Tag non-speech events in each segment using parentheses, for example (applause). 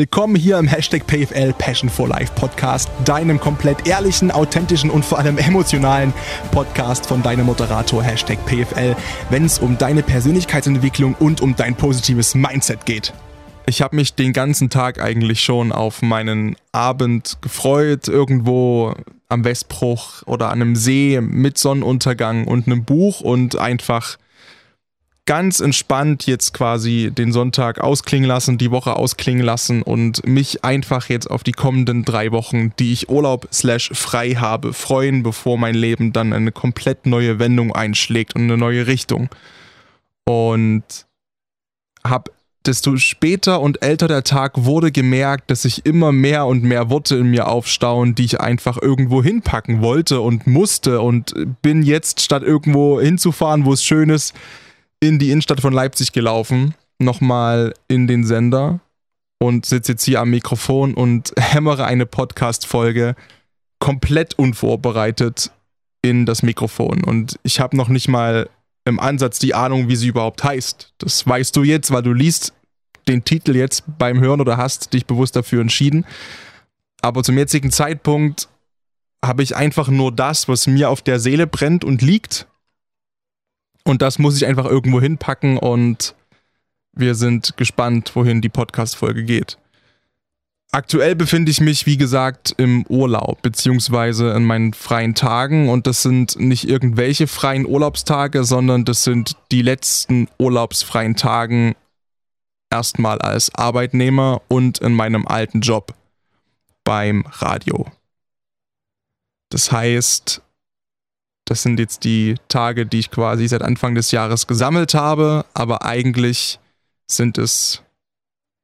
Willkommen hier im Hashtag PFL Passion for Life Podcast, deinem komplett ehrlichen, authentischen und vor allem emotionalen Podcast von deinem Moderator Hashtag PFL, wenn es um deine Persönlichkeitsentwicklung und um dein positives Mindset geht. Ich habe mich den ganzen Tag eigentlich schon auf meinen Abend gefreut, irgendwo am Westbruch oder an einem See mit Sonnenuntergang und einem Buch und einfach ganz entspannt jetzt quasi den Sonntag ausklingen lassen, die Woche ausklingen lassen und mich einfach jetzt auf die kommenden drei Wochen, die ich Urlaub slash frei habe, freuen, bevor mein Leben dann eine komplett neue Wendung einschlägt und eine neue Richtung. Und habe desto später und älter der Tag wurde gemerkt, dass sich immer mehr und mehr Worte in mir aufstauen, die ich einfach irgendwo hinpacken wollte und musste und bin jetzt statt irgendwo hinzufahren, wo es schön ist, in die Innenstadt von Leipzig gelaufen, nochmal in den Sender und sitze jetzt hier am Mikrofon und (laughs) hämmere eine Podcast-Folge komplett unvorbereitet in das Mikrofon. Und ich habe noch nicht mal im Ansatz die Ahnung, wie sie überhaupt heißt. Das weißt du jetzt, weil du liest den Titel jetzt beim Hören oder hast dich bewusst dafür entschieden. Aber zum jetzigen Zeitpunkt habe ich einfach nur das, was mir auf der Seele brennt und liegt und das muss ich einfach irgendwo hinpacken und wir sind gespannt, wohin die Podcast-Folge geht. Aktuell befinde ich mich, wie gesagt, im Urlaub, beziehungsweise in meinen freien Tagen. Und das sind nicht irgendwelche freien Urlaubstage, sondern das sind die letzten urlaubsfreien Tagen erstmal als Arbeitnehmer und in meinem alten Job beim Radio. Das heißt, das sind jetzt die Tage, die ich quasi seit Anfang des Jahres gesammelt habe, aber eigentlich sind es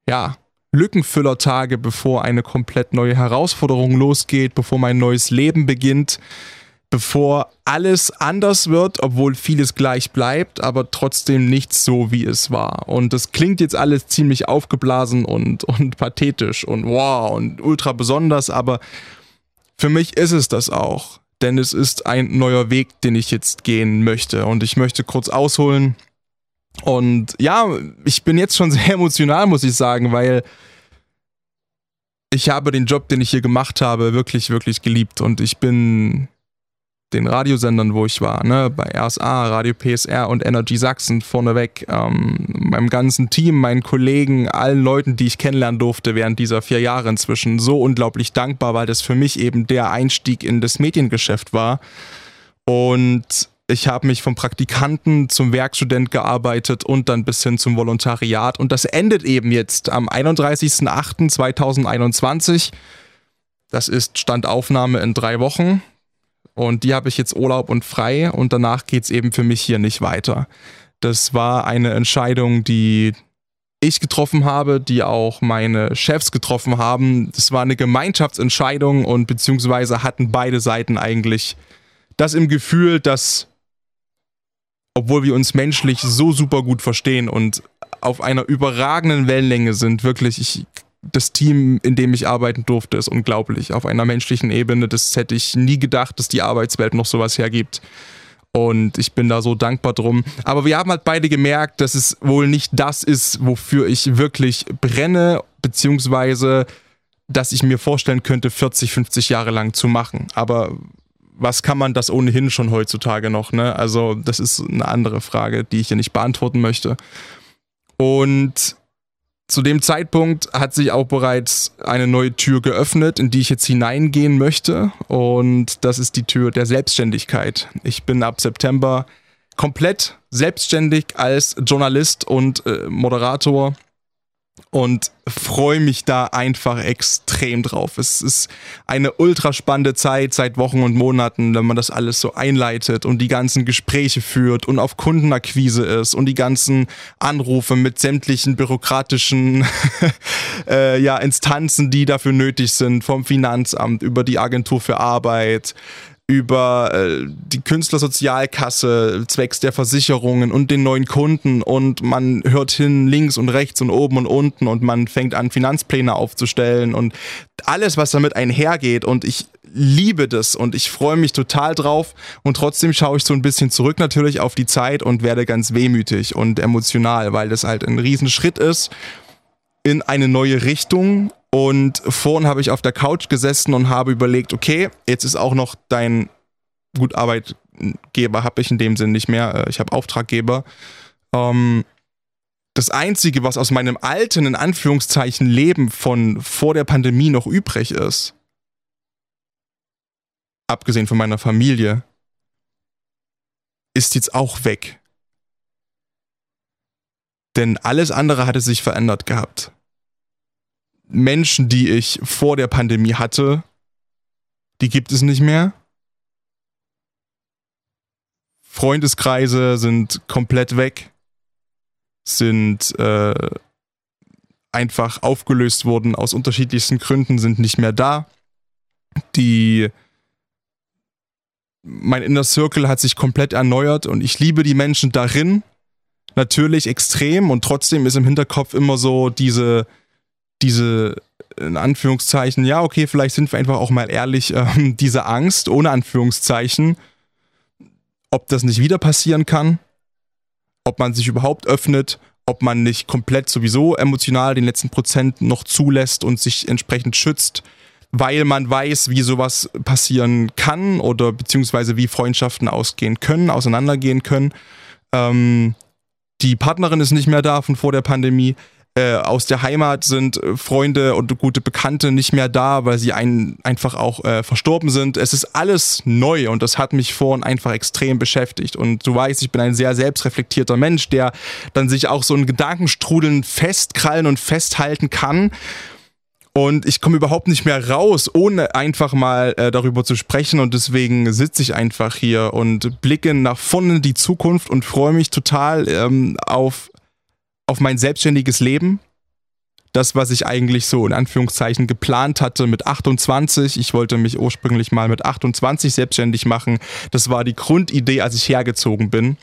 ja Lückenfüllertage, bevor eine komplett neue Herausforderung losgeht, bevor mein neues Leben beginnt, bevor alles anders wird, obwohl vieles gleich bleibt, aber trotzdem nicht so, wie es war. Und das klingt jetzt alles ziemlich aufgeblasen und, (laughs) und pathetisch und wow und ultra besonders, aber für mich ist es das auch denn es ist ein neuer Weg, den ich jetzt gehen möchte. Und ich möchte kurz ausholen. Und ja, ich bin jetzt schon (laughs) sehr emotional, muss ich sagen, weil ich habe den Job, den ich hier gemacht habe, wirklich, wirklich geliebt. Und ich bin den Radiosendern, wo ich war, ne, bei RSA, Radio PSR und Energy Sachsen vorneweg, ähm, meinem ganzen Team, meinen Kollegen, allen Leuten, die ich kennenlernen durfte während dieser vier Jahre inzwischen, so unglaublich dankbar, weil das für mich eben der Einstieg in das Mediengeschäft war. Und ich habe mich vom Praktikanten zum Werkstudent gearbeitet und dann bis hin zum Volontariat. Und das endet eben jetzt am 31.08.2021. Das ist Standaufnahme in drei Wochen. Und die habe ich jetzt Urlaub und frei und danach geht es eben für mich hier nicht weiter. Das war eine Entscheidung, die ich getroffen habe, die auch meine Chefs getroffen haben. Das war eine Gemeinschaftsentscheidung und beziehungsweise hatten beide Seiten eigentlich das im Gefühl, dass, obwohl wir uns menschlich so super gut verstehen und auf einer überragenden Wellenlänge sind, wirklich, ich das Team, in dem ich arbeiten durfte, ist unglaublich. Auf einer menschlichen Ebene, das hätte ich nie gedacht, dass die Arbeitswelt noch sowas hergibt. Und ich bin da so dankbar drum. Aber wir haben halt beide gemerkt, dass es wohl nicht das ist, wofür ich wirklich brenne, beziehungsweise dass ich mir vorstellen könnte, 40, 50 Jahre lang zu machen. Aber was kann man das ohnehin schon heutzutage noch? Ne? Also das ist eine andere Frage, die ich hier nicht beantworten möchte. Und zu dem Zeitpunkt hat sich auch bereits eine neue Tür geöffnet, in die ich jetzt hineingehen möchte. Und das ist die Tür der Selbstständigkeit. Ich bin ab September komplett selbstständig als Journalist und äh, Moderator und freue mich da einfach extrem drauf. Es ist eine ultra spannende Zeit seit Wochen und Monaten, wenn man das alles so einleitet und die ganzen Gespräche führt und auf Kundenakquise ist und die ganzen Anrufe mit sämtlichen bürokratischen (laughs) äh, ja, Instanzen, die dafür nötig sind, vom Finanzamt über die Agentur für Arbeit, über äh, die Künstlersozialkasse zwecks der Versicherungen und den neuen Kunden. Und man hört hin links und rechts und oben und unten. Und man fängt an Finanzpläne aufzustellen. Und alles, was damit einhergeht. Und ich liebe das. Und ich freue mich total drauf. Und trotzdem schaue ich so ein bisschen zurück natürlich auf die Zeit und werde ganz wehmütig und emotional, weil das halt ein Riesenschritt ist in eine neue Richtung. Und vorhin habe ich auf der Couch gesessen und habe überlegt, okay, jetzt ist auch noch dein gut Arbeitgeber habe ich in dem Sinn nicht mehr. Äh, ich habe Auftraggeber. Ähm, das Einzige, was aus meinem alten, in Anführungszeichen, Leben von vor der Pandemie noch übrig ist, abgesehen von meiner Familie, ist jetzt auch weg. Denn alles andere hatte sich verändert gehabt. Menschen, die ich vor der Pandemie hatte, die gibt es nicht mehr. Freundeskreise sind komplett weg, sind äh, einfach aufgelöst worden aus unterschiedlichsten Gründen, sind nicht mehr da. Die mein Inner Circle hat sich komplett erneuert und ich liebe die Menschen darin natürlich extrem und trotzdem ist im Hinterkopf immer so diese diese in Anführungszeichen, ja, okay, vielleicht sind wir einfach auch mal ehrlich, ähm, (laughs) diese Angst ohne Anführungszeichen, ob das nicht wieder passieren kann, ob man sich überhaupt öffnet, ob man nicht komplett sowieso emotional den letzten Prozent noch zulässt und sich entsprechend schützt, weil man weiß, wie sowas passieren kann oder beziehungsweise wie Freundschaften ausgehen können, auseinandergehen können. Ähm, die Partnerin ist nicht mehr da von vor der Pandemie. Äh, aus der Heimat sind äh, Freunde und gute Bekannte nicht mehr da, weil sie ein, einfach auch äh, verstorben sind. Es ist alles neu und das hat mich vorhin einfach extrem beschäftigt. Und du weißt, ich bin ein sehr selbstreflektierter Mensch, der dann sich auch so einen Gedankenstrudeln festkrallen und festhalten kann. Und ich komme überhaupt nicht mehr raus, ohne einfach mal äh, darüber zu sprechen. Und deswegen sitze ich einfach hier und blicke nach vorne in die Zukunft und freue mich total ähm, auf auf mein selbstständiges Leben. Das, was ich eigentlich so in Anführungszeichen geplant hatte mit 28. Ich wollte mich ursprünglich mal mit 28 selbstständig machen. Das war die Grundidee, als ich hergezogen bin.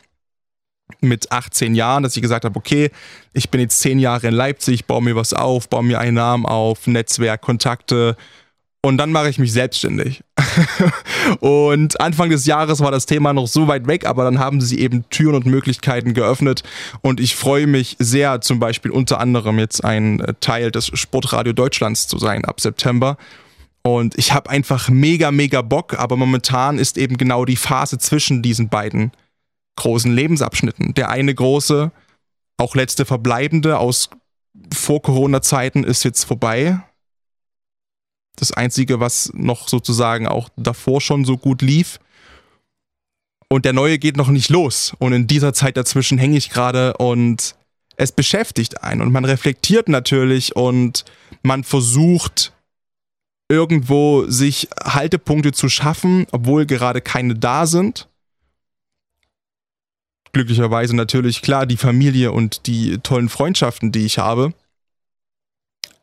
Mit 18 Jahren, dass ich gesagt habe, okay, ich bin jetzt 10 Jahre in Leipzig, baue mir was auf, baue mir einen Namen auf, Netzwerk, Kontakte, und dann mache ich mich selbstständig. (laughs) und Anfang des Jahres war das Thema noch so weit weg, aber dann haben sie eben Türen und Möglichkeiten geöffnet und ich freue mich sehr, zum Beispiel unter anderem jetzt ein äh, Teil des Sportradio Deutschlands zu sein ab September. Und ich habe einfach mega, mega Bock, aber momentan ist eben genau die Phase zwischen diesen beiden großen Lebensabschnitten. Der eine große, auch letzte verbleibende aus vor Corona-Zeiten ist jetzt vorbei das Einzige, was noch sozusagen auch davor schon so gut lief. Und der neue geht noch nicht los. Und in dieser Zeit dazwischen hänge ich gerade und es beschäftigt einen. Und man reflektiert natürlich und man versucht irgendwo sich Haltepunkte zu schaffen, obwohl gerade keine da sind. Glücklicherweise natürlich klar die Familie und die tollen Freundschaften, die ich habe.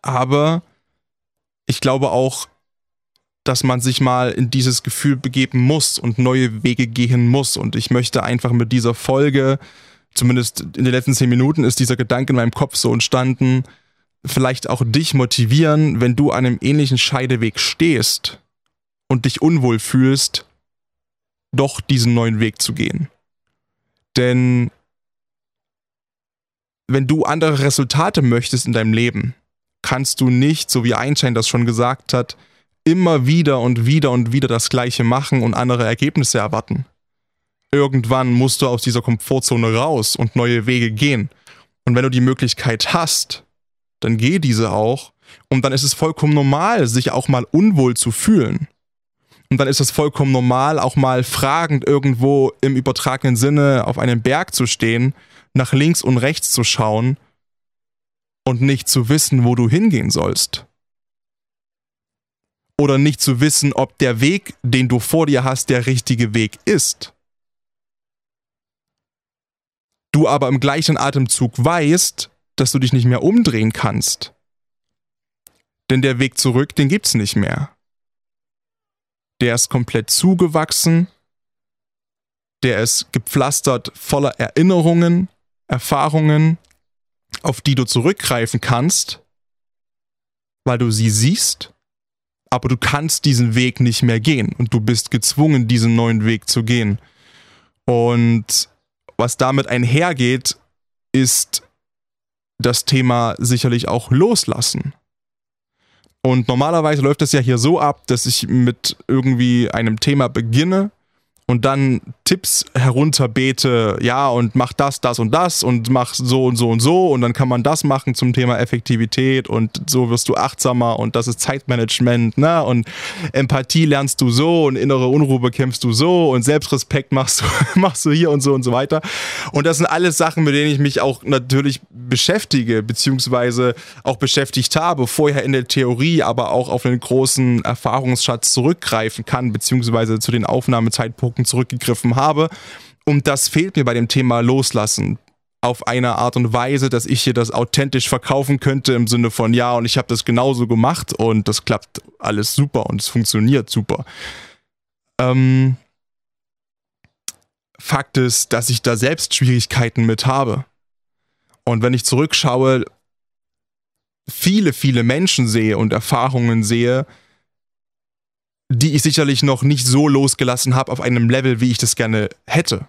Aber ich glaube auch, dass man sich mal in dieses Gefühl begeben muss und neue Wege gehen muss. Und ich möchte einfach mit dieser Folge, zumindest in den letzten zehn Minuten ist dieser Gedanke in meinem Kopf so entstanden, vielleicht auch dich motivieren, wenn du an einem ähnlichen Scheideweg stehst und dich unwohl fühlst, doch diesen neuen Weg zu gehen. Denn wenn du andere Resultate möchtest in deinem Leben, kannst du nicht, so wie Einstein das schon gesagt hat, immer wieder und wieder und wieder das Gleiche machen und andere Ergebnisse erwarten. Irgendwann musst du aus dieser Komfortzone raus und neue Wege gehen. Und wenn du die Möglichkeit hast, dann geh diese auch. Und dann ist es vollkommen normal, sich auch mal unwohl zu fühlen. Und dann ist es vollkommen normal, auch mal fragend irgendwo im übertragenen Sinne auf einem Berg zu stehen, nach links und rechts zu schauen und nicht zu wissen, wo du hingehen sollst. Oder nicht zu wissen, ob der Weg, den du vor dir hast, der richtige Weg ist. Du aber im gleichen Atemzug weißt, dass du dich nicht mehr umdrehen kannst. Denn der Weg zurück, den gibt's nicht mehr. Der ist komplett zugewachsen, der ist gepflastert voller Erinnerungen, Erfahrungen, auf die du zurückgreifen kannst, weil du sie siehst, aber du kannst diesen Weg nicht mehr gehen und du bist gezwungen, diesen neuen Weg zu gehen. Und was damit einhergeht, ist das Thema sicherlich auch loslassen. Und normalerweise läuft es ja hier so ab, dass ich mit irgendwie einem Thema beginne und dann Tipps herunterbete, ja, und mach das, das und das und mach so und so und so und dann kann man das machen zum Thema Effektivität und so wirst du achtsamer und das ist Zeitmanagement, ne? Und Empathie lernst du so und innere Unruhe bekämpfst du so und Selbstrespekt machst du, (laughs) machst du hier und so und so weiter. Und das sind alles Sachen, mit denen ich mich auch natürlich beschäftige, beziehungsweise auch beschäftigt habe, vorher in der Theorie, aber auch auf einen großen Erfahrungsschatz zurückgreifen kann, beziehungsweise zu den Aufnahmezeitpunkten Gedanken zurückgegriffen habe. Und das fehlt mir bei dem Thema Loslassen auf eine Art und Weise, dass ich hier das authentisch verkaufen könnte im Sinne von ja und ich habe das genauso gemacht und das klappt alles super und es funktioniert super. Ähm, Fakt ist, dass ich da selbst Schwierigkeiten mit habe. Und wenn ich zurückschaue, viele, viele Menschen sehe und Erfahrungen sehe, die ich sicherlich noch nicht so losgelassen habe auf einem Level, wie ich das gerne hätte.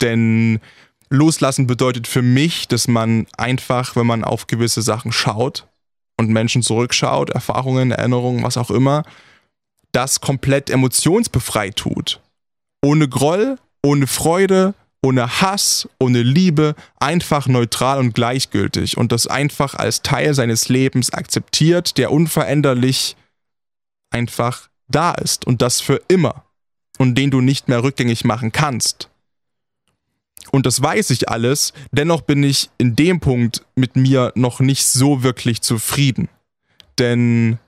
Denn loslassen bedeutet für mich, dass man einfach, wenn man auf gewisse Sachen schaut und Menschen zurückschaut, Erfahrungen, Erinnerungen, was auch immer, das komplett emotionsbefreit tut. Ohne Groll, ohne Freude, ohne Hass, ohne Liebe, einfach neutral und gleichgültig und das einfach als Teil seines Lebens akzeptiert, der unveränderlich einfach da ist und das für immer und den du nicht mehr rückgängig machen kannst. Und das weiß ich alles, dennoch bin ich in dem Punkt mit mir noch nicht so wirklich zufrieden. Denn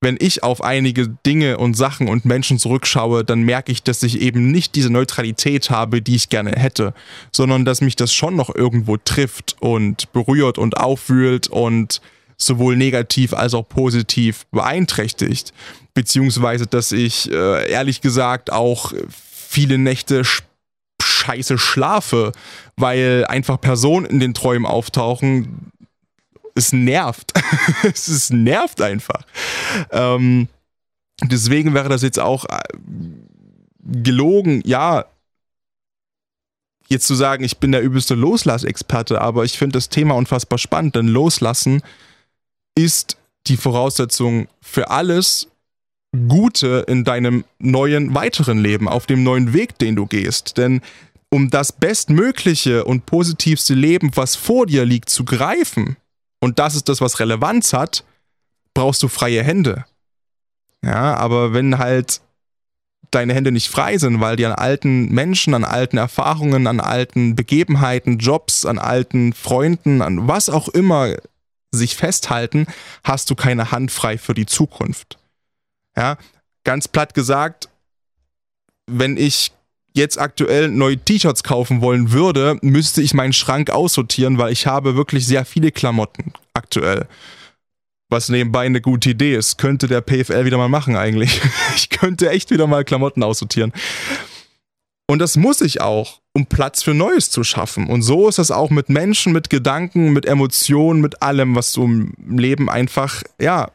wenn ich auf einige Dinge und Sachen und Menschen zurückschaue, dann merke ich, dass ich eben nicht diese Neutralität habe, die ich gerne hätte, sondern dass mich das schon noch irgendwo trifft und berührt und aufwühlt und sowohl negativ als auch positiv beeinträchtigt. Beziehungsweise, dass ich äh, ehrlich gesagt auch viele Nächte scheiße schlafe, weil einfach Personen in den Träumen auftauchen. Es nervt. (laughs) es ist, nervt einfach. Ähm, deswegen wäre das jetzt auch äh, gelogen, ja, jetzt zu sagen, ich bin der übelste Loslassexperte, aber ich finde das Thema unfassbar spannend, denn Loslassen ist die Voraussetzung für alles Gute in deinem neuen weiteren Leben, auf dem neuen Weg, den du gehst. Denn um das bestmögliche und positivste Leben, was vor dir liegt, zu greifen, und das ist das, was Relevanz hat, brauchst du freie Hände. Ja, aber wenn halt deine Hände nicht frei sind, weil die an alten Menschen, an alten Erfahrungen, an alten Begebenheiten, Jobs, an alten Freunden, an was auch immer sich festhalten, hast du keine Hand frei für die Zukunft. Ja, ganz platt gesagt, wenn ich jetzt aktuell neue T-Shirts kaufen wollen würde, müsste ich meinen Schrank aussortieren, weil ich habe wirklich sehr viele Klamotten aktuell. Was nebenbei eine gute Idee ist. Könnte der PFL wieder mal machen eigentlich. (laughs) Ich könnte echt wieder mal Klamotten aussortieren. Und das muss ich auch, um Platz für Neues zu schaffen. Und so ist das auch mit Menschen, mit Gedanken, mit Emotionen, mit allem, was du im Leben einfach, ja,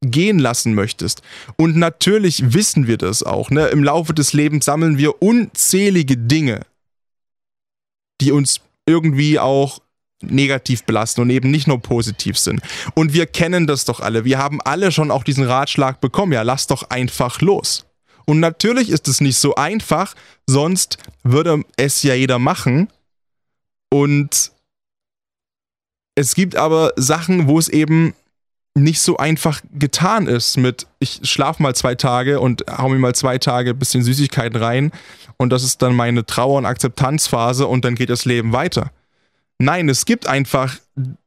gehen lassen möchtest. Und natürlich wissen wir das auch. Ne? Im Laufe des Lebens sammeln wir unzählige Dinge, die uns irgendwie auch negativ belasten und eben nicht nur positiv sind. Und wir kennen das doch alle. Wir haben alle schon auch diesen Ratschlag bekommen. Ja, lass doch einfach los. Und natürlich ist es nicht so einfach, sonst würde es ja jeder machen. Und es gibt aber Sachen, wo es eben nicht so einfach getan ist mit, ich schlafe mal zwei Tage und hau mir mal zwei Tage ein bisschen Süßigkeiten rein und das ist dann meine Trauer- und Akzeptanzphase und dann geht das Leben weiter. Nein, es gibt einfach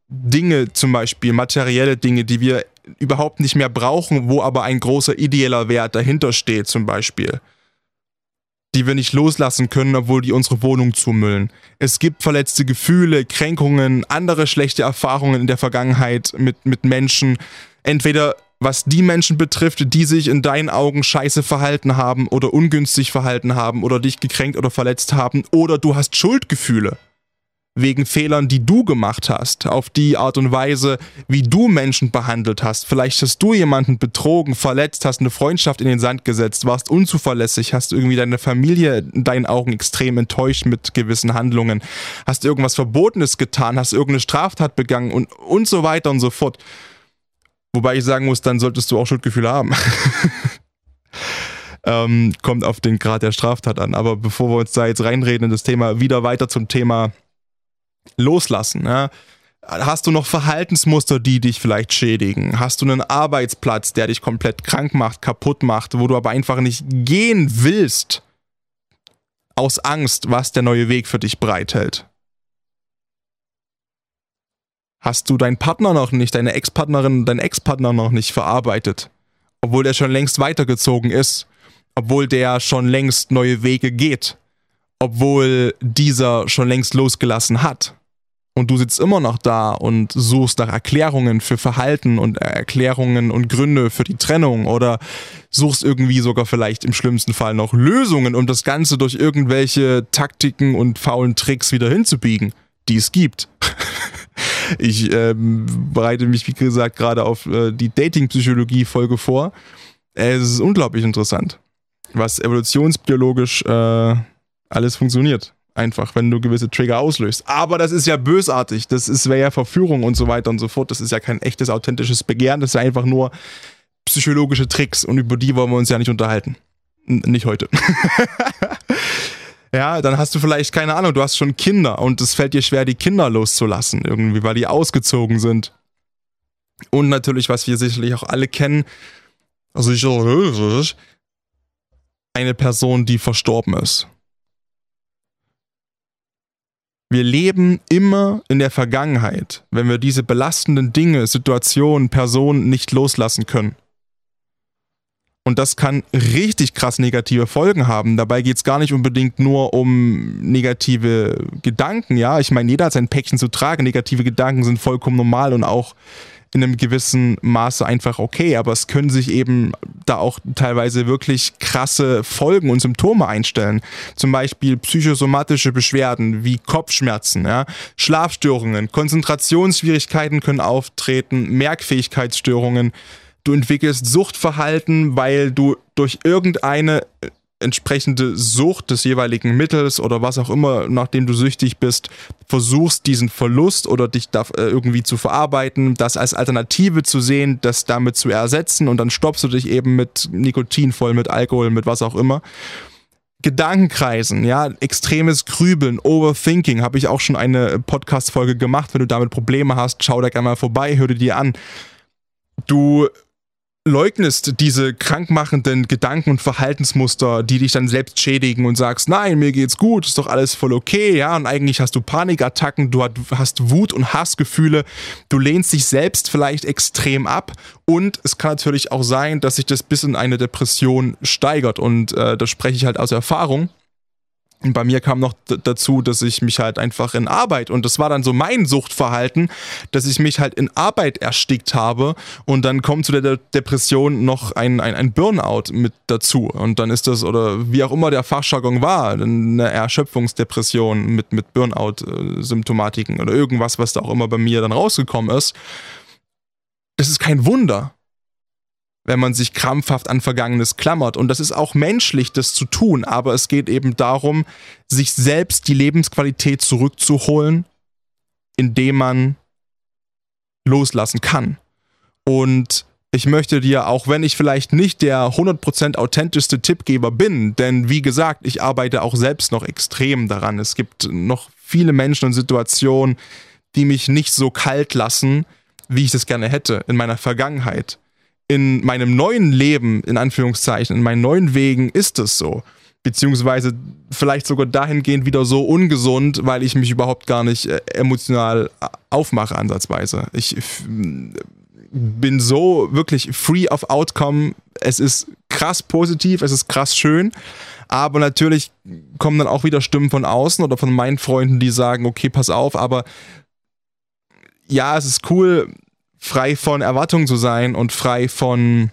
Dinge, zum Beispiel materielle Dinge, die wir überhaupt nicht mehr brauchen, wo aber ein großer ideeller Wert dahinter steht, zum Beispiel. Die wir nicht loslassen können, obwohl die unsere Wohnung zumüllen. Es gibt verletzte Gefühle, Kränkungen, andere schlechte Erfahrungen in der Vergangenheit mit, mit Menschen. Entweder was die Menschen betrifft, die sich in deinen Augen scheiße verhalten haben oder ungünstig verhalten haben oder dich gekränkt oder verletzt haben, oder du hast Schuldgefühle. Wegen Fehlern, die du gemacht hast, auf die Art und Weise, wie du Menschen behandelt hast. Vielleicht hast du jemanden betrogen, verletzt, hast eine Freundschaft in den Sand gesetzt, warst unzuverlässig, hast irgendwie deine Familie in deinen Augen extrem enttäuscht mit gewissen Handlungen, hast irgendwas Verbotenes getan, hast irgendeine Straftat begangen und, und so weiter und so fort. Wobei ich sagen muss, dann solltest du auch Schuldgefühle haben. (laughs) ähm, kommt auf den Grad der Straftat an. Aber bevor wir uns da jetzt reinreden in das Thema, wieder weiter zum Thema loslassen. Ja? Hast du noch Verhaltensmuster, die dich vielleicht schädigen? Hast du einen Arbeitsplatz, der dich komplett krank macht, kaputt macht, wo du aber einfach nicht gehen willst? Aus Angst, was der neue Weg für dich bereithält. Hast du deinen Partner noch nicht, deine Ex-Partnerin, deinen Ex-Partner noch nicht verarbeitet? Obwohl der schon längst weitergezogen ist. Obwohl der schon längst neue Wege geht obwohl dieser schon längst losgelassen hat. Und du sitzt immer noch da und suchst nach Erklärungen für Verhalten und Erklärungen und Gründe für die Trennung oder suchst irgendwie sogar vielleicht im schlimmsten Fall noch Lösungen, um das Ganze durch irgendwelche Taktiken und faulen Tricks wieder hinzubiegen, die es gibt. (laughs) ich ähm, bereite mich, wie gesagt, gerade auf äh, die Dating-Psychologie-Folge vor. Äh, es ist unglaublich interessant, was evolutionsbiologisch äh, alles funktioniert. Einfach, wenn du gewisse Trigger auslöst. Aber das ist ja bösartig. Das wäre ja Verführung und so weiter und so fort. Das ist ja kein echtes, authentisches Begehren. Das ist ja einfach nur psychologische Tricks und über die wollen wir uns ja nicht unterhalten. N nicht heute. (laughs) ja, dann hast du vielleicht, keine Ahnung, du hast schon Kinder und es fällt dir schwer, die Kinder loszulassen, irgendwie, weil die ausgezogen sind. Und natürlich, was wir sicherlich auch alle kennen, also ich, eine Person, die verstorben ist. Wir leben immer in der Vergangenheit, wenn wir diese belastenden Dinge, Situationen, Personen nicht loslassen können. Und das kann richtig krass negative Folgen haben. Dabei geht es gar nicht unbedingt nur um negative Gedanken, ja. Ich meine, jeder hat sein Päckchen zu tragen. Negative Gedanken sind vollkommen normal und auch in einem gewissen Maße einfach okay, aber es können sich eben da auch teilweise wirklich krasse Folgen und Symptome einstellen. Zum Beispiel psychosomatische Beschwerden wie Kopfschmerzen, ja, Schlafstörungen, Konzentrationsschwierigkeiten können auftreten, Merkfähigkeitsstörungen. Du entwickelst Suchtverhalten, weil du durch irgendeine entsprechende Sucht des jeweiligen Mittels oder was auch immer, nachdem du süchtig bist, versuchst diesen Verlust oder dich da äh, irgendwie zu verarbeiten, das als Alternative zu sehen, das damit zu ersetzen und dann stoppst du dich eben mit Nikotin voll, mit Alkohol, mit was auch immer. Gedankenkreisen, ja, extremes Grübeln, Overthinking, habe ich auch schon eine Podcast-Folge gemacht. Wenn du damit Probleme hast, schau da gerne mal vorbei, hör dir die an. Du leugnest diese krankmachenden Gedanken und Verhaltensmuster, die dich dann selbst schädigen und sagst, nein, mir geht's gut, ist doch alles voll okay, ja, und eigentlich hast du Panikattacken, du hast Wut und Hassgefühle, du lehnst dich selbst vielleicht extrem ab und es kann natürlich auch sein, dass sich das bis in eine Depression steigert und äh, das spreche ich halt aus Erfahrung. Und bei mir kam noch dazu, dass ich mich halt einfach in Arbeit und das war dann so mein Suchtverhalten, dass ich mich halt in Arbeit erstickt habe und dann kommt zu der Depression noch ein, ein, ein Burnout mit dazu und dann ist das oder wie auch immer der Fachjargon war, eine Erschöpfungsdepression mit, mit Burnout-Symptomatiken oder irgendwas, was da auch immer bei mir dann rausgekommen ist. Das ist kein Wunder wenn man sich krampfhaft an Vergangenes klammert. Und das ist auch menschlich, das zu tun, aber es geht eben darum, sich selbst die Lebensqualität zurückzuholen, indem man loslassen kann. Und ich möchte dir, auch wenn ich vielleicht nicht der 100% authentischste Tippgeber bin, denn wie gesagt, ich arbeite auch selbst noch extrem daran. Es gibt noch viele Menschen und Situationen, die mich nicht so kalt lassen, wie ich das gerne hätte in meiner Vergangenheit in meinem neuen Leben, in Anführungszeichen, in meinen neuen Wegen ist es so. Beziehungsweise vielleicht sogar dahingehend wieder so ungesund, weil ich mich überhaupt gar nicht äh, emotional aufmache, ansatzweise. Ich bin so wirklich free of outcome. Es ist krass positiv, es ist krass schön. Aber natürlich kommen dann auch wieder Stimmen von außen oder von meinen Freunden, die sagen, okay, pass auf, aber ja, es ist cool, frei von Erwartungen zu sein und frei von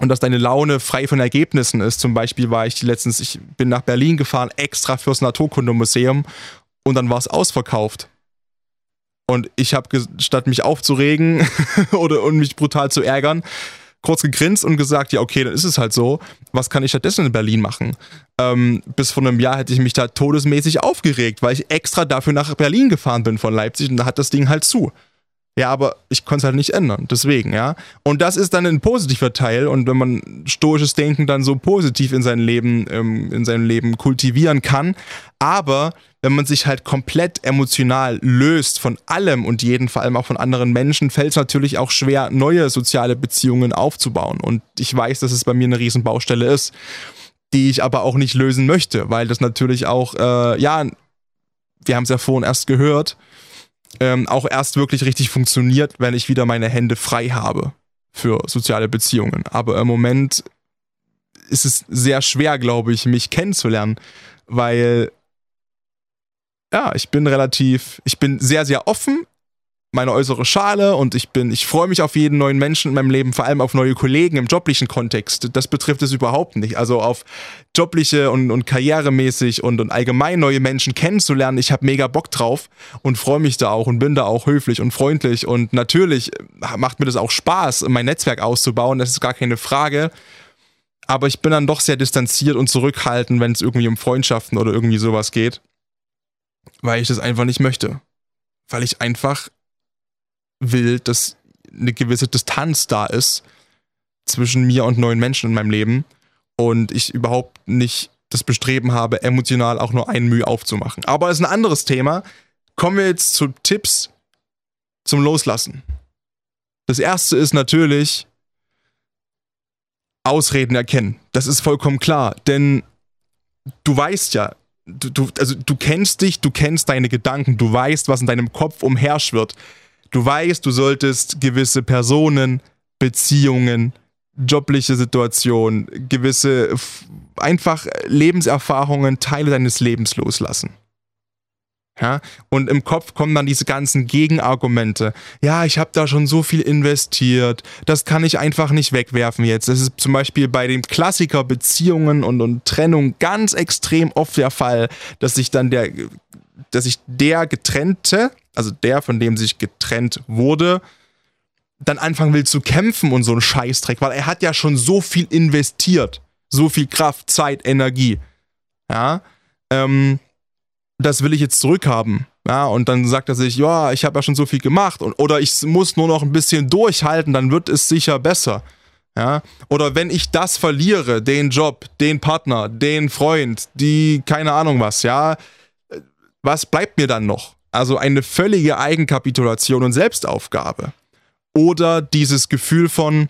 und dass deine Laune frei von Ergebnissen ist. Zum Beispiel war ich letztens, ich bin nach Berlin gefahren, extra fürs Naturkundemuseum und dann war es ausverkauft. Und ich habe, statt mich aufzuregen (laughs) oder und mich brutal zu ärgern, kurz gegrinst und gesagt, ja, okay, dann ist es halt so. Was kann ich stattdessen in Berlin machen? Ähm, bis vor einem Jahr hätte ich mich da todesmäßig aufgeregt, weil ich extra dafür nach Berlin gefahren bin von Leipzig und da hat das Ding halt zu. Ja, aber ich konnte es halt nicht ändern, deswegen, ja. Und das ist dann ein positiver Teil und wenn man stoisches Denken dann so positiv in sein Leben, ähm, in seinem Leben kultivieren kann, aber wenn man sich halt komplett emotional löst von allem und jeden, vor allem auch von anderen Menschen, fällt es natürlich auch schwer, neue soziale Beziehungen aufzubauen. Und ich weiß, dass es bei mir eine Riesenbaustelle ist, die ich aber auch nicht lösen möchte, weil das natürlich auch, äh, ja, wir haben es ja vorhin erst gehört, ähm, auch erst wirklich richtig funktioniert, wenn ich wieder meine Hände frei habe für soziale Beziehungen. Aber im Moment ist es sehr schwer, glaube ich, mich kennenzulernen, weil ja, ich bin relativ, ich bin sehr, sehr offen, meine äußere Schale und ich bin, ich freue mich auf jeden neuen Menschen in meinem Leben, vor allem auf neue Kollegen im joblichen Kontext. Das betrifft es überhaupt nicht. Also auf jobliche und, und karrieremäßig und, und allgemein neue Menschen kennenzulernen. Ich habe mega Bock drauf und freue mich da auch und bin da auch höflich und freundlich und natürlich macht mir das auch Spaß, mein Netzwerk auszubauen. Das ist gar keine Frage. Aber ich bin dann doch sehr distanziert und zurückhaltend, wenn es irgendwie um Freundschaften oder irgendwie sowas geht. Weil ich das einfach nicht möchte. Weil ich einfach will, dass eine gewisse Distanz da ist zwischen mir und neuen Menschen in meinem Leben und ich überhaupt nicht das Bestreben habe, emotional auch nur ein Mühe aufzumachen. Aber ist ein anderes Thema. Kommen wir jetzt zu Tipps zum Loslassen. Das erste ist natürlich Ausreden erkennen. Das ist vollkommen klar, denn du weißt ja, du, du, also du kennst dich, du kennst deine Gedanken, du weißt, was in deinem Kopf umherschwirrt. Du weißt, du solltest gewisse Personen, Beziehungen, jobliche Situationen, gewisse einfach Lebenserfahrungen, Teile deines Lebens loslassen. Ja, und im Kopf kommen dann diese ganzen Gegenargumente. Ja, ich habe da schon so viel investiert, das kann ich einfach nicht wegwerfen jetzt. Das ist zum Beispiel bei dem Klassiker Beziehungen und, und Trennung ganz extrem oft der Fall, dass sich dann der, dass sich der Getrennte also der, von dem sich getrennt wurde, dann anfangen will zu kämpfen und so ein Scheißdreck, weil er hat ja schon so viel investiert. So viel Kraft, Zeit, Energie. Ja. Ähm, das will ich jetzt zurückhaben. Ja, und dann sagt er sich, ja, ich habe ja schon so viel gemacht und, oder ich muss nur noch ein bisschen durchhalten, dann wird es sicher besser. Ja, oder wenn ich das verliere, den Job, den Partner, den Freund, die keine Ahnung was, ja, was bleibt mir dann noch? Also eine völlige Eigenkapitulation und Selbstaufgabe. Oder dieses Gefühl von,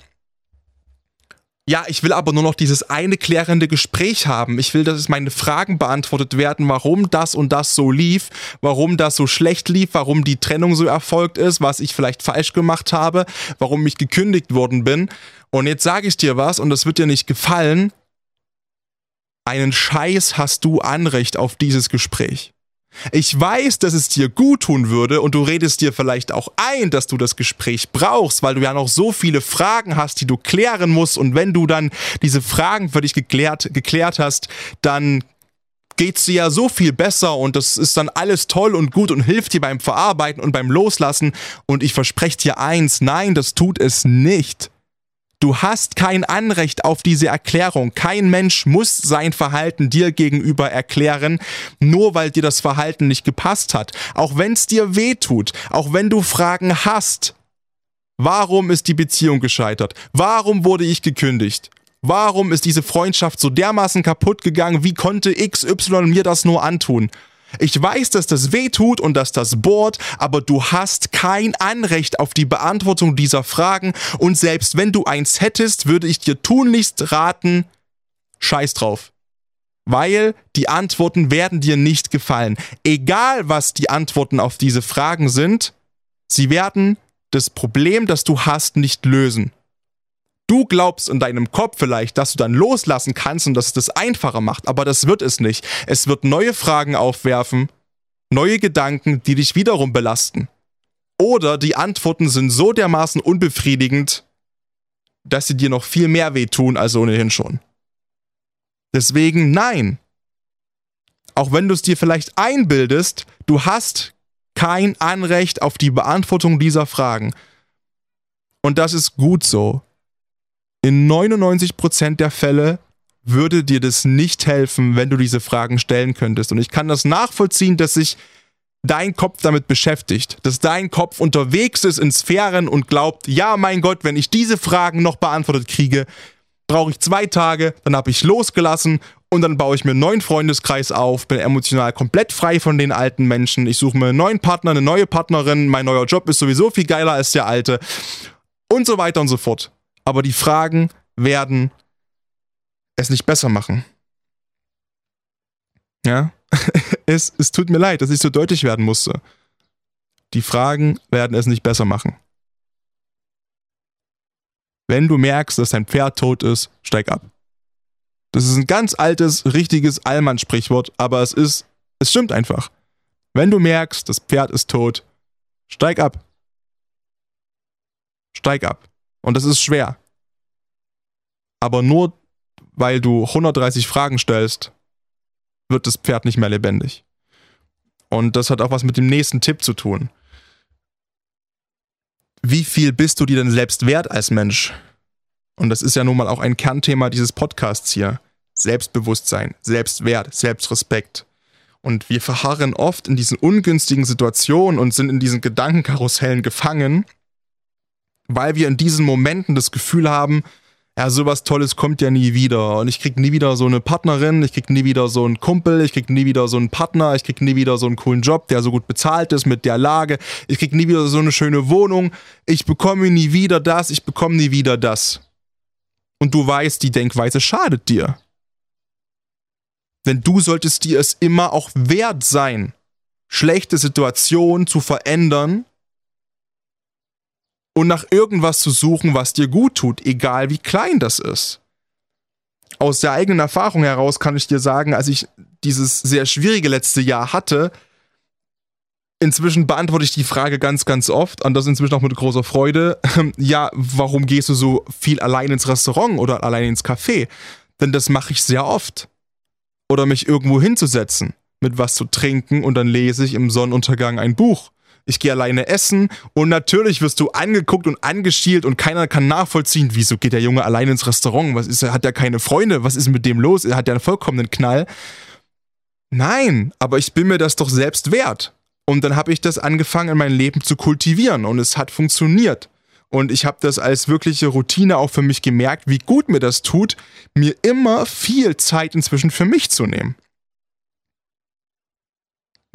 ja, ich will aber nur noch dieses eine klärende Gespräch haben. Ich will, dass meine Fragen beantwortet werden, warum das und das so lief, warum das so schlecht lief, warum die Trennung so erfolgt ist, was ich vielleicht falsch gemacht habe, warum ich gekündigt worden bin. Und jetzt sage ich dir was und das wird dir nicht gefallen. Einen Scheiß hast du Anrecht auf dieses Gespräch. Ich weiß, dass es dir gut tun würde und du redest dir vielleicht auch ein, dass du das Gespräch brauchst, weil du ja noch so viele Fragen hast, die du klären musst und wenn du dann diese Fragen für dich geklärt, geklärt hast, dann geht's dir ja so viel besser und das ist dann alles toll und gut und hilft dir beim Verarbeiten und beim Loslassen und ich verspreche dir eins, nein, das tut es nicht. Du hast kein Anrecht auf diese Erklärung. Kein Mensch muss sein Verhalten dir gegenüber erklären, nur weil dir das Verhalten nicht gepasst hat. Auch wenn es dir weh tut, auch wenn du Fragen hast. Warum ist die Beziehung gescheitert? Warum wurde ich gekündigt? Warum ist diese Freundschaft so dermaßen kaputt gegangen? Wie konnte XY mir das nur antun? Ich weiß, dass das weh tut und dass das bohrt, aber du hast kein Anrecht auf die Beantwortung dieser Fragen und selbst wenn du eins hättest, würde ich dir tunlichst raten, scheiß drauf. Weil die Antworten werden dir nicht gefallen. Egal was die Antworten auf diese Fragen sind, sie werden das Problem, das du hast, nicht lösen. Du glaubst in deinem Kopf vielleicht, dass du dann loslassen kannst und dass es das einfacher macht, aber das wird es nicht. Es wird neue Fragen aufwerfen, neue Gedanken, die dich wiederum belasten. Oder die Antworten sind so dermaßen unbefriedigend, dass sie dir noch viel mehr wehtun als ohnehin schon. Deswegen nein. auch wenn du es dir vielleicht einbildest, du hast kein Anrecht auf die Beantwortung dieser Fragen. Und das ist gut so. In 99% der Fälle würde dir das nicht helfen, wenn du diese Fragen stellen könntest. Und ich kann das nachvollziehen, dass sich dein Kopf damit beschäftigt, dass dein Kopf unterwegs ist in Sphären und glaubt, ja, mein Gott, wenn ich diese Fragen noch beantwortet kriege, brauche ich zwei Tage, dann habe ich losgelassen und dann baue ich mir einen neuen Freundeskreis auf, bin emotional komplett frei von den alten Menschen, ich suche mir einen neuen Partner, eine neue Partnerin, mein neuer Job ist sowieso viel geiler als der alte und so weiter und so fort. Aber die Fragen werden es nicht besser machen. Ja, (laughs) es, es tut mir leid, dass ich so deutlich werden musste. Die Fragen werden es nicht besser machen. Wenn du merkst, dass dein Pferd tot ist, steig ab. Das ist ein ganz altes, richtiges Allmann-Sprichwort, aber es ist, es stimmt einfach. Wenn du merkst, das Pferd ist tot, steig ab. Steig ab. Und das ist schwer. Aber nur weil du 130 Fragen stellst, wird das Pferd nicht mehr lebendig. Und das hat auch was mit dem nächsten Tipp zu tun. Wie viel bist du dir denn selbst wert als Mensch? Und das ist ja nun mal auch ein Kernthema dieses Podcasts hier. Selbstbewusstsein, Selbstwert, Selbstrespekt. Und wir verharren oft in diesen ungünstigen Situationen und sind in diesen Gedankenkarussellen gefangen, weil wir in diesen Momenten das Gefühl haben, ja, sowas Tolles kommt ja nie wieder. Und ich krieg nie wieder so eine Partnerin, ich krieg nie wieder so einen Kumpel, ich krieg nie wieder so einen Partner, ich krieg nie wieder so einen coolen Job, der so gut bezahlt ist mit der Lage, ich krieg nie wieder so eine schöne Wohnung, ich bekomme nie wieder das, ich bekomme nie wieder das. Und du weißt, die Denkweise schadet dir. Denn du solltest dir es immer auch wert sein, schlechte Situationen zu verändern und nach irgendwas zu suchen, was dir gut tut, egal wie klein das ist. Aus der eigenen Erfahrung heraus kann ich dir sagen, als ich dieses sehr schwierige letzte Jahr hatte, inzwischen beantworte ich die Frage ganz, ganz oft und das inzwischen auch mit großer Freude. (laughs) Ja, warum gehst du so viel allein ins Restaurant oder allein ins Café? Denn das mache ich sehr oft. Oder mich irgendwo hinzusetzen, mit was zu trinken und dann lese ich im Sonnenuntergang ein Buch ich gehe alleine essen und natürlich wirst du angeguckt und angeschielt und keiner kann nachvollziehen, wieso geht der Junge alleine ins Restaurant? Was ist, hat er keine Freunde? Was ist mit dem los? Er hat ja einen vollkommenen Knall. Nein, aber ich bin mir das doch selbst wert. Und dann habe ich das angefangen in meinem Leben zu kultivieren und es hat funktioniert. Und ich habe das als wirkliche Routine auch für mich gemerkt, wie gut mir das tut, mir immer viel Zeit inzwischen für mich zu nehmen.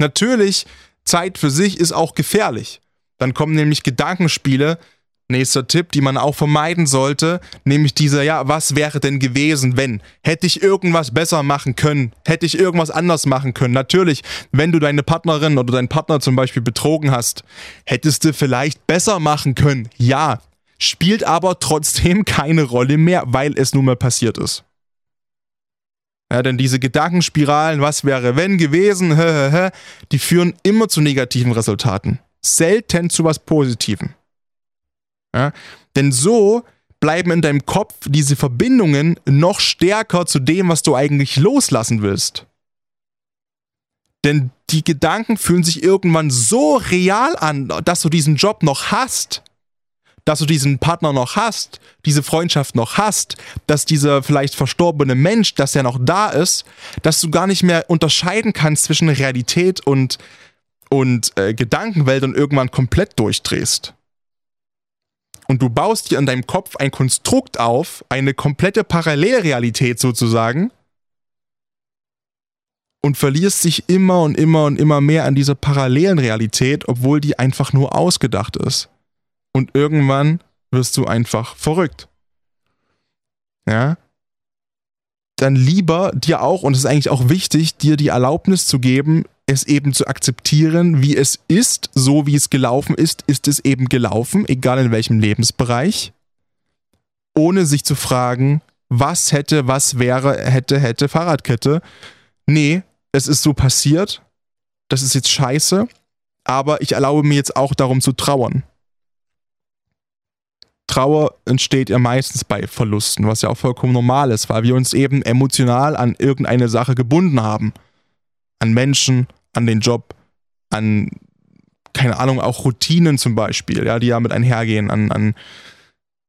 Natürlich Zeit für sich ist auch gefährlich. Dann kommen nämlich Gedankenspiele, nächster Tipp, die man auch vermeiden sollte, nämlich dieser, ja, was wäre denn gewesen, wenn? Hätte ich irgendwas besser machen können? Hätte ich irgendwas anders machen können? Natürlich, wenn du deine Partnerin oder deinen Partner zum Beispiel betrogen hast, hättest du vielleicht besser machen können. Ja, spielt aber trotzdem (laughs) keine Rolle mehr, weil es nun mal passiert ist. Ja, denn diese Gedankenspiralen, was wäre wenn gewesen, die führen immer zu negativen Resultaten. Selten zu was Positivem. Ja, denn so bleiben in deinem Kopf diese Verbindungen noch stärker zu dem, was du eigentlich loslassen willst. Denn die Gedanken fühlen sich irgendwann so real an, dass du diesen Job noch hast, dass du diesen Partner noch hast, diese Freundschaft noch hast, dass dieser vielleicht verstorbene Mensch, dass er noch da ist, dass du gar nicht mehr unterscheiden kannst zwischen Realität und, und äh, Gedankenwelt und irgendwann komplett durchdrehst. Und du baust dir in deinem Kopf ein Konstrukt auf, eine komplette Parallelrealität sozusagen, und verlierst dich immer und immer und immer mehr an dieser parallelen Realität, obwohl die einfach nur ausgedacht ist und irgendwann wirst du einfach verrückt. Ja? Dann lieber dir auch, und es ist eigentlich auch wichtig, dir die Erlaubnis zu geben, es eben zu akzeptieren, wie es ist, so wie es gelaufen ist, ist es eben gelaufen, egal in welchem Lebensbereich, ohne sich zu fragen, was hätte, was wäre, hätte, hätte, Fahrradkette. Nee, es ist so passiert, das ist jetzt scheiße, aber ich erlaube mir jetzt auch darum zu trauern. Trauer entsteht ja meistens bei Verlusten, was ja auch vollkommen normal ist, weil wir uns eben emotional an irgendeine Sache gebunden haben. an Menschen, an den Job, an, keine Ahnung, auch Routinen zum Beispiel, ja, die ja mit einhergehen, an, an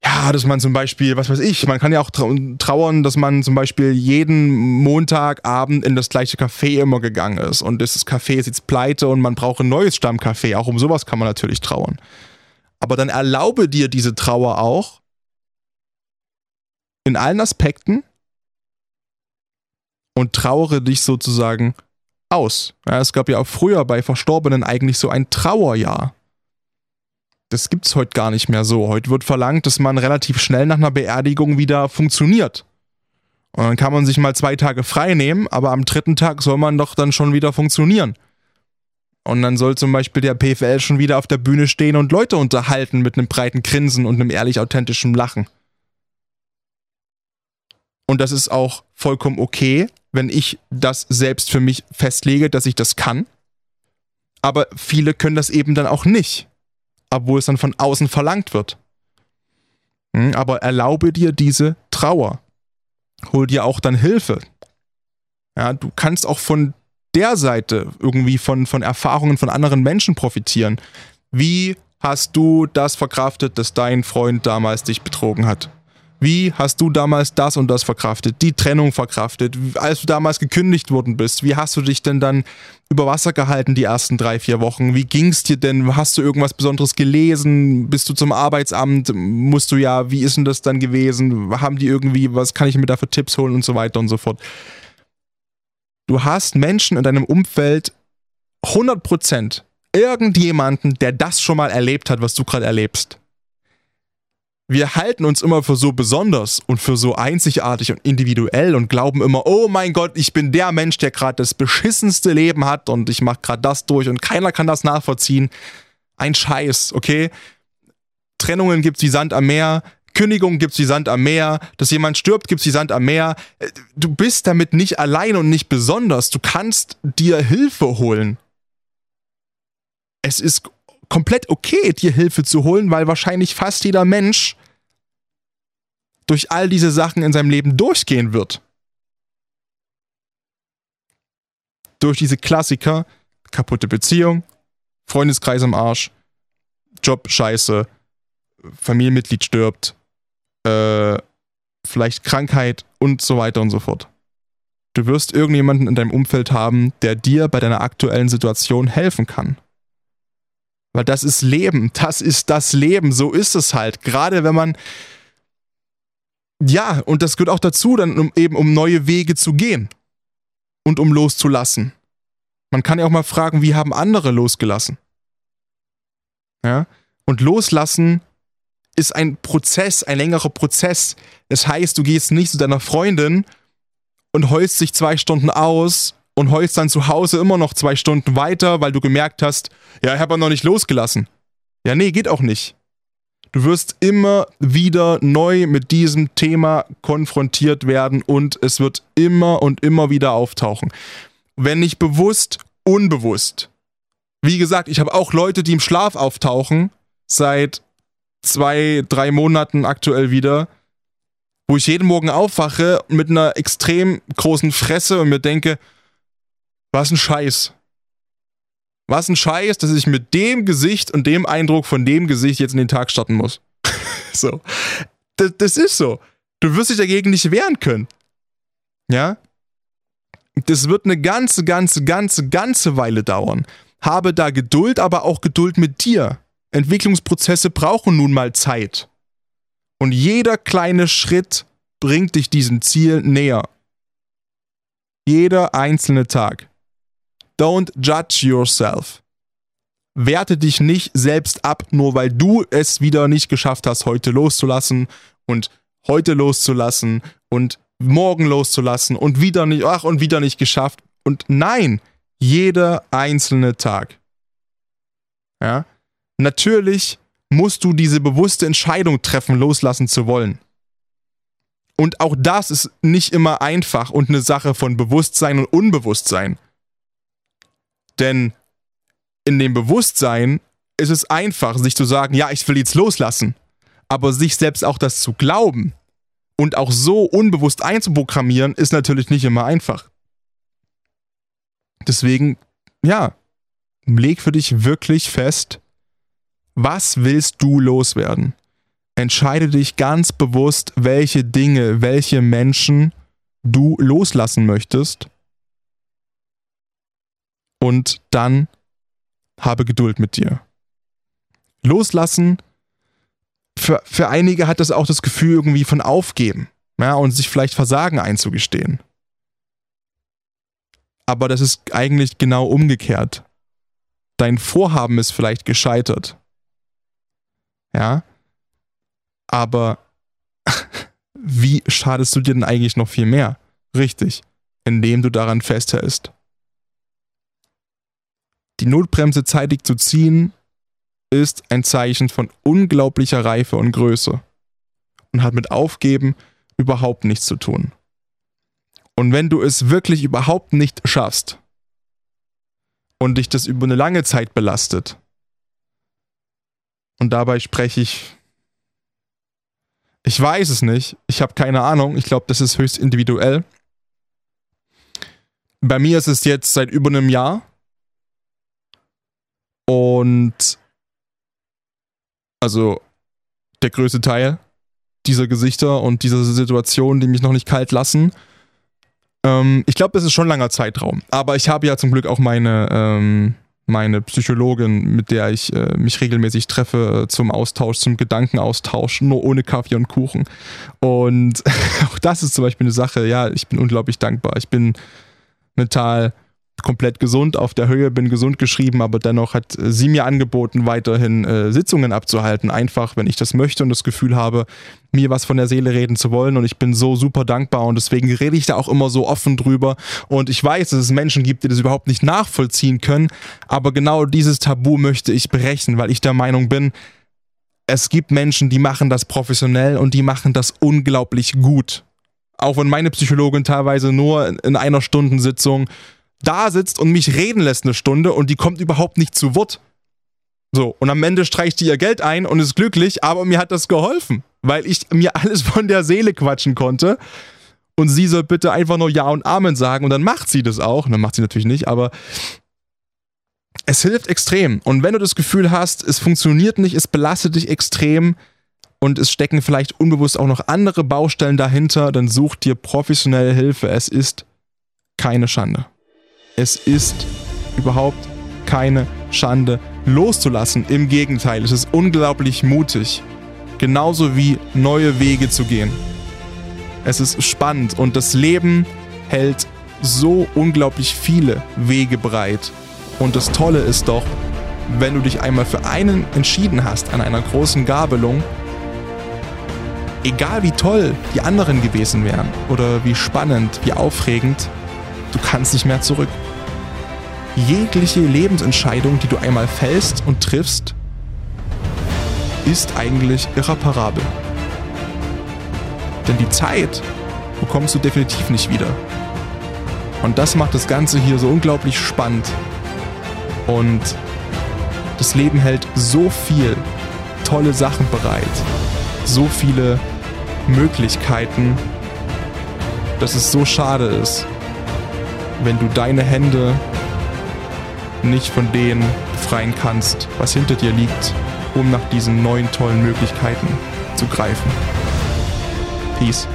ja, dass man zum Beispiel, was weiß ich, man kann ja auch trauern, dass man zum Beispiel jeden Montagabend in das gleiche Café immer gegangen ist und das Café ist jetzt pleite und man braucht ein neues Stammcafé. Auch um sowas kann man natürlich trauern. Aber dann erlaube dir diese Trauer auch in allen Aspekten und trauere dich sozusagen aus. Ja, es gab ja auch früher bei Verstorbenen eigentlich so ein Trauerjahr. Das gibt es heute gar nicht mehr so. Heute wird verlangt, dass man relativ schnell nach einer Beerdigung wieder funktioniert. Und dann kann man sich mal zwei Tage frei nehmen, aber am dritten Tag soll man doch dann schon wieder funktionieren. Und dann soll zum Beispiel der PFL schon wieder auf der Bühne stehen und Leute unterhalten mit einem breiten Grinsen und einem ehrlich authentischen Lachen. Und das ist auch vollkommen okay, wenn ich das selbst für mich festlege, dass ich das kann. Aber viele können das eben dann auch nicht obwohl es dann von außen verlangt wird. Hm, aber erlaube dir diese Trauer. Hol dir auch dann Hilfe. Ja, du kannst auch von der Seite irgendwie von, von Erfahrungen von anderen Menschen profitieren. Wie hast du das verkraftet, dass dein Freund damals dich betrogen hat? Wie hast du damals das und das verkraftet, die Trennung verkraftet, als du damals gekündigt worden bist? Wie hast du dich denn dann über Wasser gehalten die ersten drei, vier Wochen? Wie ging es dir denn? Hast du irgendwas Besonderes gelesen? Bist du zum Arbeitsamt? Musst du ja, wie ist denn das dann gewesen? Haben die irgendwie, was kann ich mir da für Tipps holen und so weiter und so fort? Du hast Menschen in deinem Umfeld 100 Prozent irgendjemanden, der das schon mal erlebt hat, was du gerade erlebst wir halten uns immer für so besonders und für so einzigartig und individuell und glauben immer, oh mein Gott, ich bin der Mensch, der gerade das beschissenste Leben hat und ich mache gerade das durch und keiner kann das nachvollziehen. Ein Scheiß, okay? Trennungen gibt's wie Sand am Meer, Kündigung gibt's wie Sand am Meer, dass jemand stirbt gibt's wie Sand am Meer. Du bist damit nicht allein und nicht besonders. Du kannst dir Hilfe holen. Es ist komplett okay, dir Hilfe zu holen, weil wahrscheinlich fast jeder Mensch durch all diese Sachen in seinem Leben durchgehen wird. Durch diese Klassiker, kaputte Beziehung, Freundeskreis am Arsch, Job scheiße, Familienmitglied stirbt, äh, vielleicht Krankheit und so weiter und so fort. Du wirst irgendjemanden in deinem Umfeld haben, der dir bei deiner aktuellen Situation helfen kann. Weil das ist Leben, das ist das Leben, so ist es halt. Gerade wenn man ja, und das gehört auch dazu, dann um, eben um neue Wege zu gehen und um loszulassen. Man kann ja auch mal fragen, wie haben andere losgelassen? Ja? Und loslassen ist ein Prozess, ein längerer Prozess. Das heißt, du gehst nicht zu deiner Freundin und heulst dich zwei Stunden aus und heulst dann zu Hause immer noch zwei Stunden weiter, weil du gemerkt hast, ja, ich habe noch nicht losgelassen. Ja, nee, geht auch nicht. Du wirst immer wieder neu mit diesem Thema konfrontiert werden und es wird immer und immer wieder auftauchen. Wenn nicht bewusst, unbewusst. Wie gesagt, ich habe auch Leute, die im Schlaf auftauchen, seit zwei, drei Monaten aktuell wieder, wo ich jeden Morgen aufwache mit einer extrem großen Fresse und mir denke, was ein Scheiß. Was ein Scheiß, dass ich mit dem Gesicht und dem Eindruck von dem Gesicht jetzt in den Tag starten muss. (laughs) so. Das, das ist so. Du wirst dich dagegen nicht wehren können. Ja? Das wird eine ganze, ganze, ganze, ganze Weile dauern. Habe da Geduld, aber auch Geduld mit dir. Entwicklungsprozesse brauchen nun mal Zeit. Und jeder kleine Schritt bringt dich diesem Ziel näher. Jeder einzelne Tag. Don't judge yourself. Werte dich nicht selbst ab, nur weil du es wieder nicht geschafft hast, heute loszulassen und heute loszulassen und morgen loszulassen und wieder nicht, ach, und wieder nicht geschafft. Und nein, jeder einzelne Tag. Ja? Natürlich musst du diese bewusste Entscheidung treffen, loslassen zu wollen. Und auch das ist nicht immer einfach und eine Sache von Bewusstsein und Unbewusstsein. Denn in dem Bewusstsein ist es einfach, sich zu sagen, ja, ich will jetzt loslassen. Aber sich selbst auch das zu glauben und auch so unbewusst einzuprogrammieren, ist natürlich nicht immer einfach. Deswegen, ja, leg für dich wirklich fest, was willst du loswerden? Entscheide dich ganz bewusst, welche Dinge, welche Menschen du loslassen möchtest. Und dann habe Geduld mit dir. Loslassen, für, für einige hat das auch das Gefühl irgendwie von Aufgeben ja, und sich vielleicht Versagen einzugestehen. Aber das ist eigentlich genau umgekehrt. Dein Vorhaben ist vielleicht gescheitert. Ja, aber (laughs) wie schadest du dir denn eigentlich noch viel mehr? Richtig, indem du daran festhältst. Die Notbremse zeitig zu ziehen, ist ein Zeichen von unglaublicher Reife und Größe und hat mit Aufgeben überhaupt nichts zu tun. Und wenn du es wirklich überhaupt nicht schaffst und dich das über eine lange Zeit belastet, und dabei spreche ich ich weiß es nicht. Ich habe keine Ahnung. Ich glaube, das ist höchst individuell. Bei mir ist es jetzt seit über einem Jahr. Und also der größte Teil dieser Gesichter und dieser Situation, die mich noch nicht kalt lassen. Ähm, ich glaube, das ist schon ein langer Zeitraum. Aber ich habe ja zum Glück auch meine, ähm, meine Psychologin, mit der ich äh, mich regelmäßig treffe äh, zum Austausch, zum Gedankenaustausch, nur ohne Kaffee und Kuchen. Und (laughs) auch das ist zum Beispiel eine Sache, ja, ich bin unglaublich dankbar. Ich bin mental komplett gesund auf der Höhe, bin gesund geschrieben, aber dennoch hat äh, sie mir angeboten, weiterhin äh, Sitzungen abzuhalten, einfach, wenn ich das möchte und das Gefühl habe, mir was von der Seele reden zu wollen. Und ich bin so super dankbar und deswegen rede ich da auch immer so offen drüber. Und ich weiß, dass es Menschen gibt, die das überhaupt nicht nachvollziehen können, aber genau dieses Tabu möchte ich brechen, weil ich der Meinung bin, es gibt Menschen, die machen das professionell und die machen das unglaublich gut. Auch wenn meine Psychologin teilweise nur in einer Stundensitzung da sitzt und mich reden lässt eine Stunde und die kommt überhaupt nicht zu Wort. So, und am Ende streicht die ihr Geld ein und ist glücklich, aber mir hat das geholfen, weil ich mir alles von der Seele quatschen konnte. Und sie soll bitte einfach nur Ja und Amen sagen und dann macht sie das auch. Und dann macht sie natürlich nicht, aber es hilft extrem. Und wenn du das Gefühl hast, es funktioniert nicht, es belastet dich extrem und es stecken vielleicht unbewusst auch noch andere Baustellen dahinter, dann such dir professionelle Hilfe. Es ist keine Schande. Es ist überhaupt keine Schande loszulassen. Im Gegenteil, es ist unglaublich mutig, genauso wie neue Wege zu gehen. Es ist spannend und das Leben hält so unglaublich viele Wege breit. Und das Tolle ist doch, wenn du dich einmal für einen entschieden hast an einer großen Gabelung, egal wie toll die anderen gewesen wären oder wie spannend, wie aufregend, du kannst nicht mehr zurück jegliche Lebensentscheidung, die du einmal fällst und triffst, ist eigentlich irreparabel. Denn die Zeit bekommst du definitiv nicht wieder. Und das macht das Ganze hier so unglaublich spannend. Und das Leben hält so viel tolle Sachen bereit, so viele Möglichkeiten, dass es so schade ist, wenn du deine Hände nicht von dem befreien kannst, was hinter dir liegt, um nach diesen neuen tollen Möglichkeiten zu greifen. Peace.